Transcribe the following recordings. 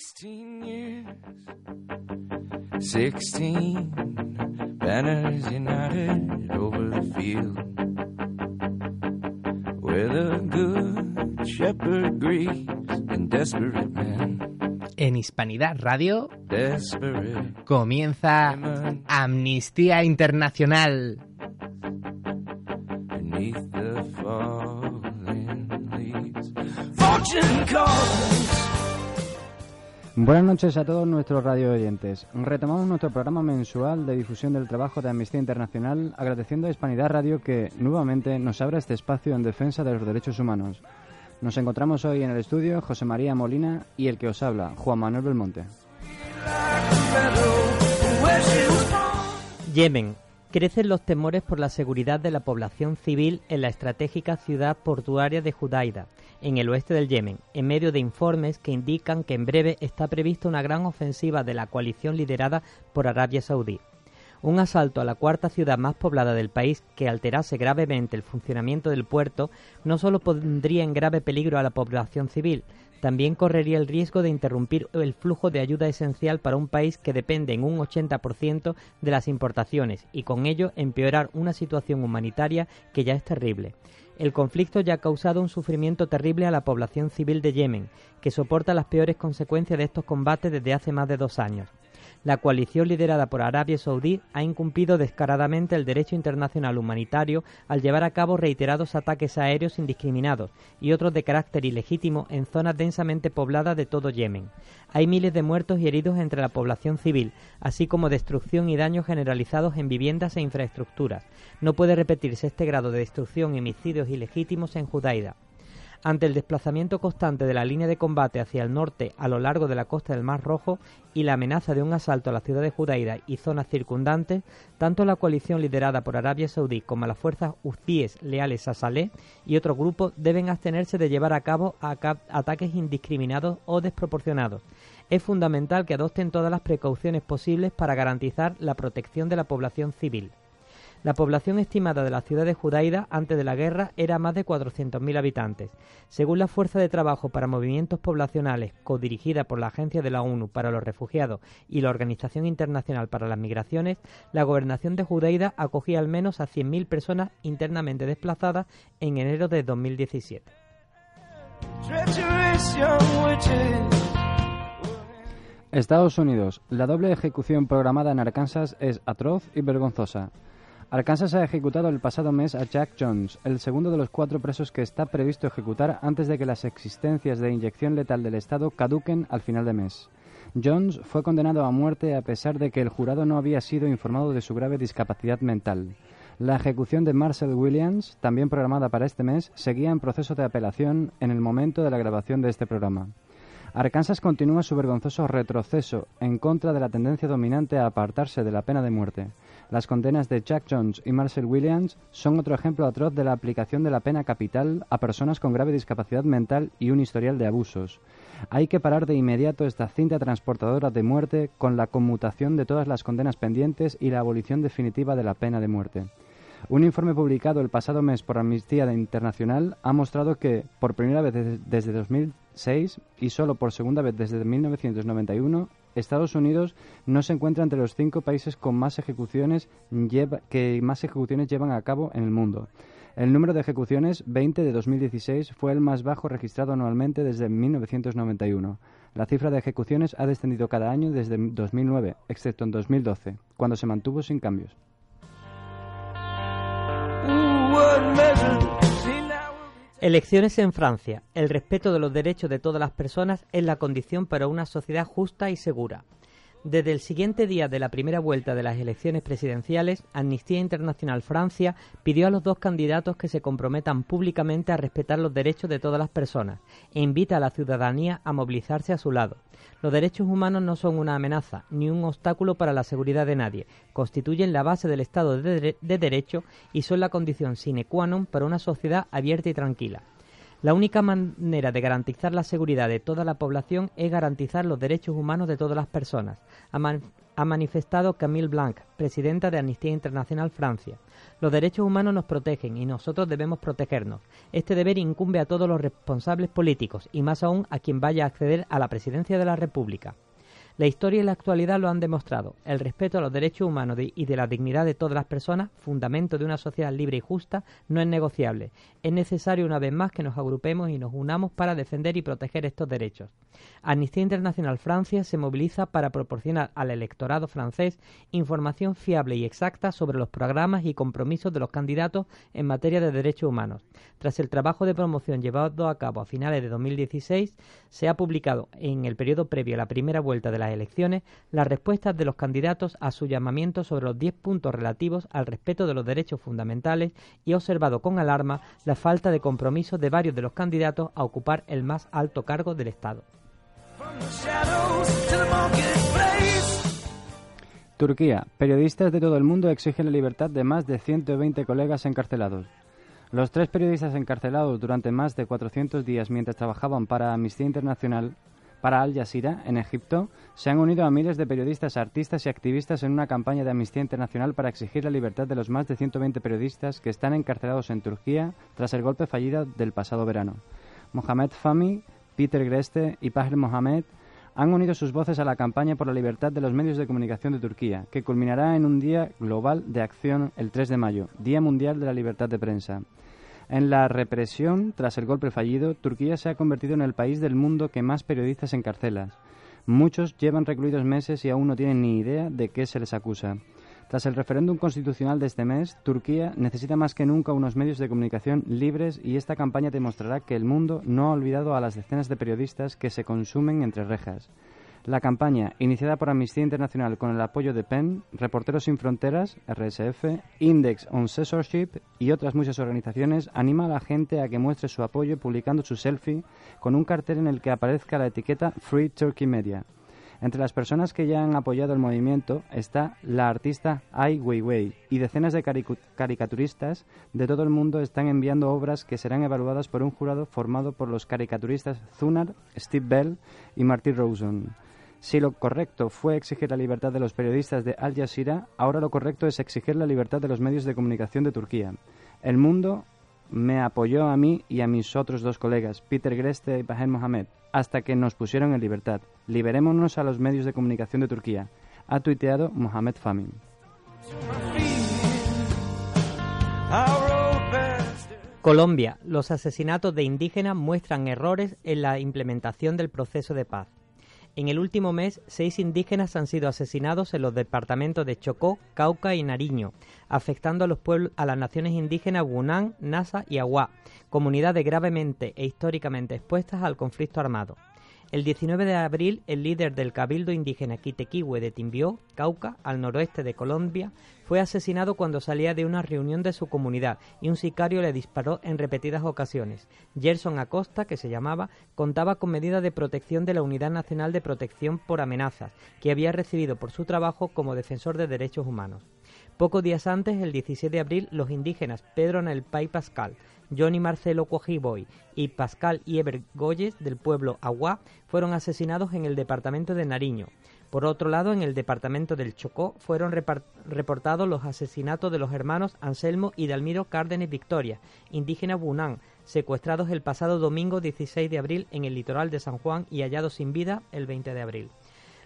16 years, 16 banners united over the field where the good shepherd grieves and desperate men. En Hispanidad Radio Desperate comienza Amnistía Internacional. beneath the falling leaves. Fortune calls. Buenas noches a todos nuestros radio oyentes. Retomamos nuestro programa mensual de difusión del trabajo de Amnistía Internacional, agradeciendo a Hispanidad Radio que nuevamente nos abra este espacio en defensa de los derechos humanos. Nos encontramos hoy en el estudio José María Molina y el que os habla, Juan Manuel Belmonte. Yemen. Crecen los temores por la seguridad de la población civil en la estratégica ciudad portuaria de Judaida, en el oeste del Yemen, en medio de informes que indican que en breve está prevista una gran ofensiva de la coalición liderada por Arabia Saudí. Un asalto a la cuarta ciudad más poblada del país que alterase gravemente el funcionamiento del puerto no solo pondría en grave peligro a la población civil, también correría el riesgo de interrumpir el flujo de ayuda esencial para un país que depende en un 80% de las importaciones y con ello empeorar una situación humanitaria que ya es terrible. El conflicto ya ha causado un sufrimiento terrible a la población civil de Yemen, que soporta las peores consecuencias de estos combates desde hace más de dos años. La coalición liderada por Arabia Saudí ha incumplido descaradamente el derecho internacional humanitario al llevar a cabo reiterados ataques aéreos indiscriminados y otros de carácter ilegítimo en zonas densamente pobladas de todo Yemen. Hay miles de muertos y heridos entre la población civil, así como destrucción y daños generalizados en viviendas e infraestructuras. No puede repetirse este grado de destrucción y homicidios ilegítimos en Judaida. Ante el desplazamiento constante de la línea de combate hacia el norte a lo largo de la costa del Mar Rojo y la amenaza de un asalto a la ciudad de Judaida y zonas circundantes, tanto la coalición liderada por Arabia Saudí como las fuerzas huzíes leales a Saleh y otros grupos deben abstenerse de llevar a cabo ataques indiscriminados o desproporcionados. Es fundamental que adopten todas las precauciones posibles para garantizar la protección de la población civil. La población estimada de la ciudad de Judaida antes de la guerra era más de 400.000 habitantes. Según la Fuerza de Trabajo para Movimientos Poblacionales, codirigida por la Agencia de la ONU para los Refugiados y la Organización Internacional para las Migraciones, la gobernación de Judaida acogía al menos a 100.000 personas internamente desplazadas en enero de 2017. Estados Unidos. La doble ejecución programada en Arkansas es atroz y vergonzosa. Arkansas ha ejecutado el pasado mes a Jack Jones, el segundo de los cuatro presos que está previsto ejecutar antes de que las existencias de inyección letal del Estado caduquen al final de mes. Jones fue condenado a muerte a pesar de que el jurado no había sido informado de su grave discapacidad mental. La ejecución de Marcel Williams, también programada para este mes, seguía en proceso de apelación en el momento de la grabación de este programa. Arkansas continúa su vergonzoso retroceso en contra de la tendencia dominante a apartarse de la pena de muerte. Las condenas de Jack Jones y Marcel Williams son otro ejemplo atroz de la aplicación de la pena capital a personas con grave discapacidad mental y un historial de abusos. Hay que parar de inmediato esta cinta transportadora de muerte con la conmutación de todas las condenas pendientes y la abolición definitiva de la pena de muerte. Un informe publicado el pasado mes por Amnistía Internacional ha mostrado que, por primera vez desde 2006 y solo por segunda vez desde 1991, Estados Unidos no se encuentra entre los cinco países con más ejecuciones que más ejecuciones llevan a cabo en el mundo. El número de ejecuciones, 20 de 2016, fue el más bajo registrado anualmente desde 1991. La cifra de ejecuciones ha descendido cada año desde 2009, excepto en 2012, cuando se mantuvo sin cambios. Elecciones en Francia. El respeto de los derechos de todas las personas es la condición para una sociedad justa y segura. Desde el siguiente día de la primera vuelta de las elecciones presidenciales, Amnistía Internacional Francia pidió a los dos candidatos que se comprometan públicamente a respetar los derechos de todas las personas e invita a la ciudadanía a movilizarse a su lado. Los derechos humanos no son una amenaza ni un obstáculo para la seguridad de nadie, constituyen la base del Estado de, de Derecho y son la condición sine qua non para una sociedad abierta y tranquila. La única manera de garantizar la seguridad de toda la población es garantizar los derechos humanos de todas las personas, ha, manifestado Camille Blanc, presidenta de Amnistía Internacional Francia. Los derechos humanos nos protegen y nosotros debemos protegernos. Este deber incumbe a todos los responsables políticos y más aún a quien vaya a acceder a la presidencia de la República. La historia y la actualidad lo han demostrado. El respeto a los derechos humanos y de la dignidad de todas las personas, fundamento de una sociedad libre y justa, no es negociable. Es necesario una vez más que nos agrupemos y nos unamos para defender y proteger estos derechos. Amnistía Internacional Francia se moviliza para proporcionar al electorado francés información fiable y exacta sobre los programas y compromisos de los candidatos en materia de derechos humanos. Tras el trabajo de promoción llevado a cabo a finales de 2016, se ha publicado en el periodo previo a la primera vuelta de la elecciones las respuestas de los candidatos a su llamamiento sobre los 10 puntos relativos al respeto de los derechos fundamentales y ha observado con alarma la falta de compromiso de varios de los candidatos a ocupar el más alto cargo del Estado. Turquía. Periodistas de todo el mundo exigen la libertad de más de 120 colegas encarcelados. Los tres periodistas encarcelados durante más de 400 días mientras trabajaban para Amnistía Internacional para Al Jazeera, en Egipto, se han unido a miles de periodistas, artistas y activistas en una campaña de Amnistía Internacional para exigir la libertad de los más de 120 periodistas que están encarcelados en Turquía tras el golpe fallido del pasado verano. Mohamed Fahmy, Peter Greste y Pahel Mohamed han unido sus voces a la campaña por la libertad de los medios de comunicación de Turquía, que culminará en un día global de acción el 3 de mayo, Día Mundial de la Libertad de Prensa. En la represión tras el golpe fallido, Turquía se ha convertido en el país del mundo que más periodistas encarcela. Muchos llevan recluidos meses y aún no tienen ni idea de qué se les acusa. Tras el referéndum constitucional de este mes, Turquía necesita más que nunca unos medios de comunicación libres y esta campaña demostrará que el mundo no ha olvidado a las decenas de periodistas que se consumen entre rejas. La campaña, iniciada por Amnistía Internacional con el apoyo de PEN, Reporteros Sin Fronteras, RSF, Index on Censorship y otras muchas organizaciones, anima a la gente a que muestre su apoyo publicando su selfie con un cartel en el que aparezca la etiqueta Free Turkey Media. Entre las personas que ya han apoyado el movimiento está la artista Ai Weiwei y decenas de caricaturistas de todo el mundo están enviando obras que serán evaluadas por un jurado formado por los caricaturistas Zunar, Steve Bell y Marty Rosen. Si lo correcto fue exigir la libertad de los periodistas de Al Jazeera, ahora lo correcto es exigir la libertad de los medios de comunicación de Turquía. El mundo me apoyó a mí y a mis otros dos colegas, Peter Greste y Bahem Mohamed, hasta que nos pusieron en libertad. Liberémonos a los medios de comunicación de Turquía. Ha tuiteado Mohamed Famin. Colombia. Los asesinatos de indígenas muestran errores en la implementación del proceso de paz. En el último mes, seis indígenas han sido asesinados en los departamentos de Chocó, Cauca y Nariño, afectando a los pueblos, a las naciones indígenas Gunán, Nasa y Aguá, comunidades gravemente e históricamente expuestas al conflicto armado. El 19 de abril, el líder del cabildo indígena Quitequihue de Timbió, Cauca, al noroeste de Colombia, fue asesinado cuando salía de una reunión de su comunidad y un sicario le disparó en repetidas ocasiones. Gerson Acosta, que se llamaba, contaba con medidas de protección de la Unidad Nacional de Protección por Amenazas, que había recibido por su trabajo como defensor de derechos humanos. Pocos días antes, el 17 de abril, los indígenas Pedro Nelpay Pascal, Johnny Marcelo Cojiboy y Pascal Ieber Goyes del pueblo Aguá fueron asesinados en el departamento de Nariño. Por otro lado, en el departamento del Chocó fueron reportados los asesinatos de los hermanos Anselmo y Dalmiro Cárdenes Victoria, indígenas Bunán, secuestrados el pasado domingo 16 de abril en el litoral de San Juan y hallados sin vida el 20 de abril.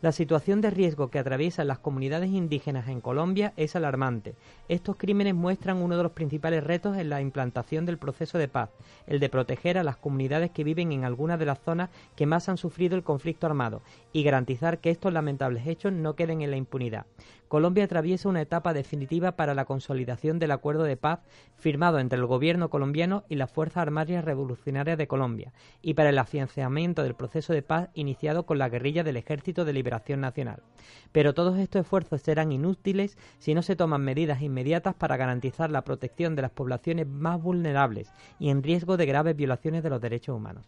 La situación de riesgo que atraviesan las comunidades indígenas en Colombia es alarmante. Estos crímenes muestran uno de los principales retos en la implantación del proceso de paz, el de proteger a las comunidades que viven en algunas de las zonas que más han sufrido el conflicto armado y garantizar que estos lamentables hechos no queden en la impunidad. Colombia atraviesa una etapa definitiva para la consolidación del acuerdo de paz firmado entre el gobierno colombiano y las Fuerzas Armadas Revolucionarias de Colombia y para el afianzamiento del proceso de paz iniciado con la guerrilla del Ejército de Liberación Nacional. Pero todos estos esfuerzos serán inútiles si no se toman medidas inmediatas para garantizar la protección de las poblaciones más vulnerables y en riesgo de graves violaciones de los derechos humanos.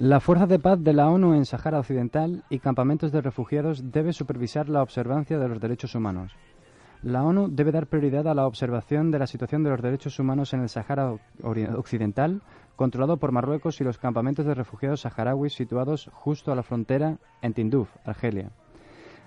La Fuerza de Paz de la ONU en Sahara Occidental y campamentos de refugiados debe supervisar la observancia de los derechos humanos. La ONU debe dar prioridad a la observación de la situación de los derechos humanos en el Sahara Occidental, controlado por Marruecos y los campamentos de refugiados saharauis situados justo a la frontera en Tinduf, Argelia.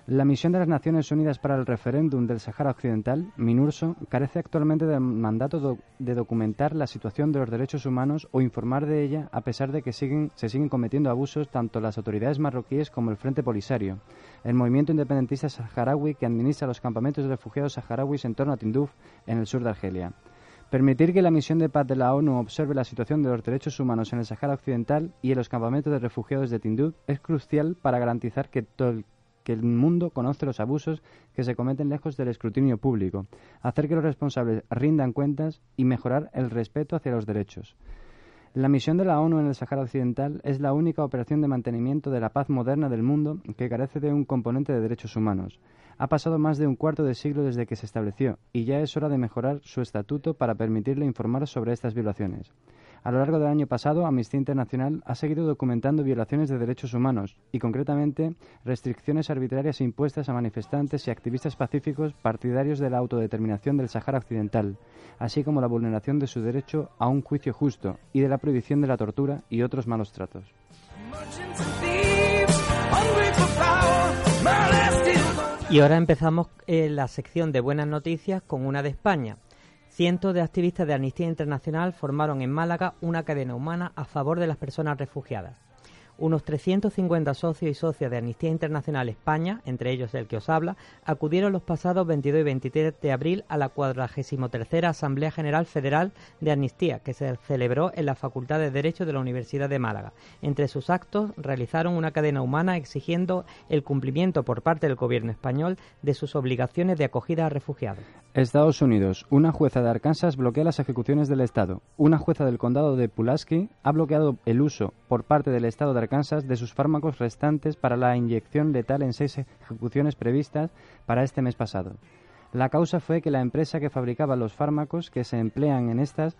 La misión de las Naciones Unidas para el Referéndum del Sahara Occidental, MINURSO, carece actualmente del mandato de documentar la situación de los derechos humanos o informar de ella, a pesar de que siguen, se siguen cometiendo abusos tanto las autoridades marroquíes como el Frente Polisario, el movimiento independentista saharaui que administra los campamentos de refugiados saharauis en torno a Tinduf, en el sur de Argelia. Permitir que la misión de paz de la ONU observe la situación de los derechos humanos en el Sahara Occidental y en los campamentos de refugiados de Tinduf es crucial para garantizar que todo el que el mundo conoce los abusos que se cometen lejos del escrutinio público, hacer que los responsables rindan cuentas y mejorar el respeto hacia los derechos. La misión de la ONU en el Sahara Occidental es la única operación de mantenimiento de la paz moderna del mundo que carece de un componente de derechos humanos. Ha pasado más de un cuarto de siglo desde que se estableció y ya es hora de mejorar su estatuto para permitirle informar sobre estas violaciones. A lo largo del año pasado, Amnistía Internacional ha seguido documentando violaciones de derechos humanos y, concretamente, restricciones arbitrarias impuestas a manifestantes y activistas pacíficos partidarios de la autodeterminación del Sahara Occidental, así como la vulneración de su derecho a un juicio justo y de la prohibición de la tortura y otros malos tratos. Y ahora empezamos eh, la sección de buenas noticias con una de España. Cientos de activistas de Amnistía Internacional formaron en Málaga una cadena humana a favor de las personas refugiadas. Unos 350 socios y socias de Amnistía Internacional España, entre ellos el que os habla, acudieron los pasados 22 y 23 de abril a la 43 Asamblea General Federal de Amnistía, que se celebró en la Facultad de Derecho de la Universidad de Málaga. Entre sus actos realizaron una cadena humana exigiendo el cumplimiento por parte del gobierno español de sus obligaciones de acogida a refugiados. Estados Unidos. Una jueza de Arkansas bloquea las ejecuciones del Estado. Una jueza del condado de Pulaski ha bloqueado el uso por parte del Estado de Arkansas de sus fármacos restantes para la inyección letal en seis ejecuciones previstas para este mes pasado. La causa fue que la empresa que fabricaba los fármacos que se emplean en estas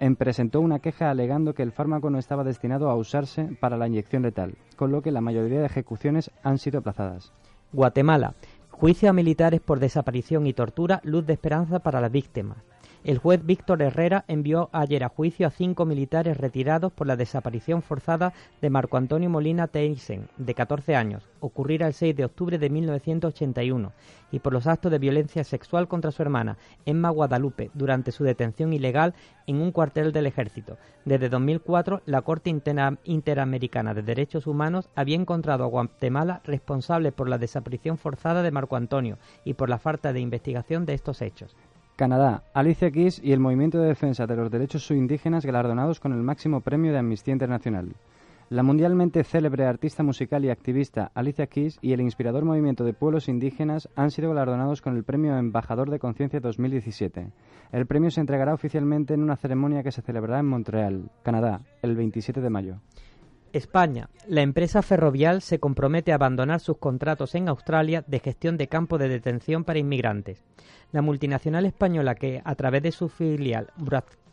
em, presentó una queja alegando que el fármaco no estaba destinado a usarse para la inyección letal, con lo que la mayoría de ejecuciones han sido aplazadas. Guatemala. Juicio a militares por desaparición y tortura, luz de esperanza para las víctimas. El juez Víctor Herrera envió ayer a juicio a cinco militares retirados por la desaparición forzada de Marco Antonio Molina Teisen, de 14 años, ocurrida el 6 de octubre de 1981, y por los actos de violencia sexual contra su hermana, Emma Guadalupe, durante su detención ilegal en un cuartel del ejército. Desde 2004, la Corte Interamericana de Derechos Humanos había encontrado a Guatemala responsable por la desaparición forzada de Marco Antonio y por la falta de investigación de estos hechos. Canadá, Alicia Keys y el Movimiento de Defensa de los Derechos Indígenas galardonados con el máximo premio de Amnistía Internacional. La mundialmente célebre artista musical y activista Alicia Keys y el inspirador movimiento de pueblos indígenas han sido galardonados con el premio Embajador de Conciencia 2017. El premio se entregará oficialmente en una ceremonia que se celebrará en Montreal, Canadá, el 27 de mayo. España. La empresa ferrovial se compromete a abandonar sus contratos en Australia de gestión de campo de detención para inmigrantes. La multinacional española que, a través de su filial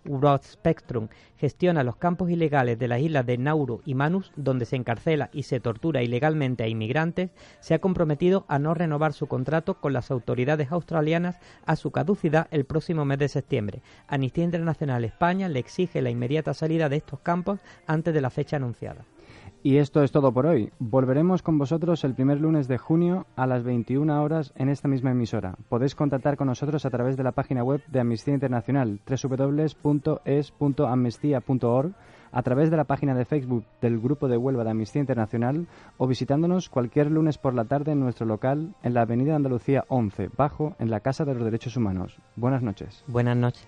Broadspectrum, gestiona los campos ilegales de las islas de Nauru y Manus, donde se encarcela y se tortura ilegalmente a inmigrantes, se ha comprometido a no renovar su contrato con las autoridades australianas a su caducidad el próximo mes de septiembre. Amnistía Internacional España le exige la inmediata salida de estos campos antes de la fecha anunciada. Y esto es todo por hoy. Volveremos con vosotros el primer lunes de junio a las 21 horas en esta misma emisora. Podéis contactar con nosotros a través de la página web de Amnistía Internacional www.es.amnistía.org a través de la página de Facebook del Grupo de Huelva de Amnistía Internacional o visitándonos cualquier lunes por la tarde en nuestro local en la Avenida Andalucía 11, bajo, en la Casa de los Derechos Humanos. Buenas noches. Buenas noches.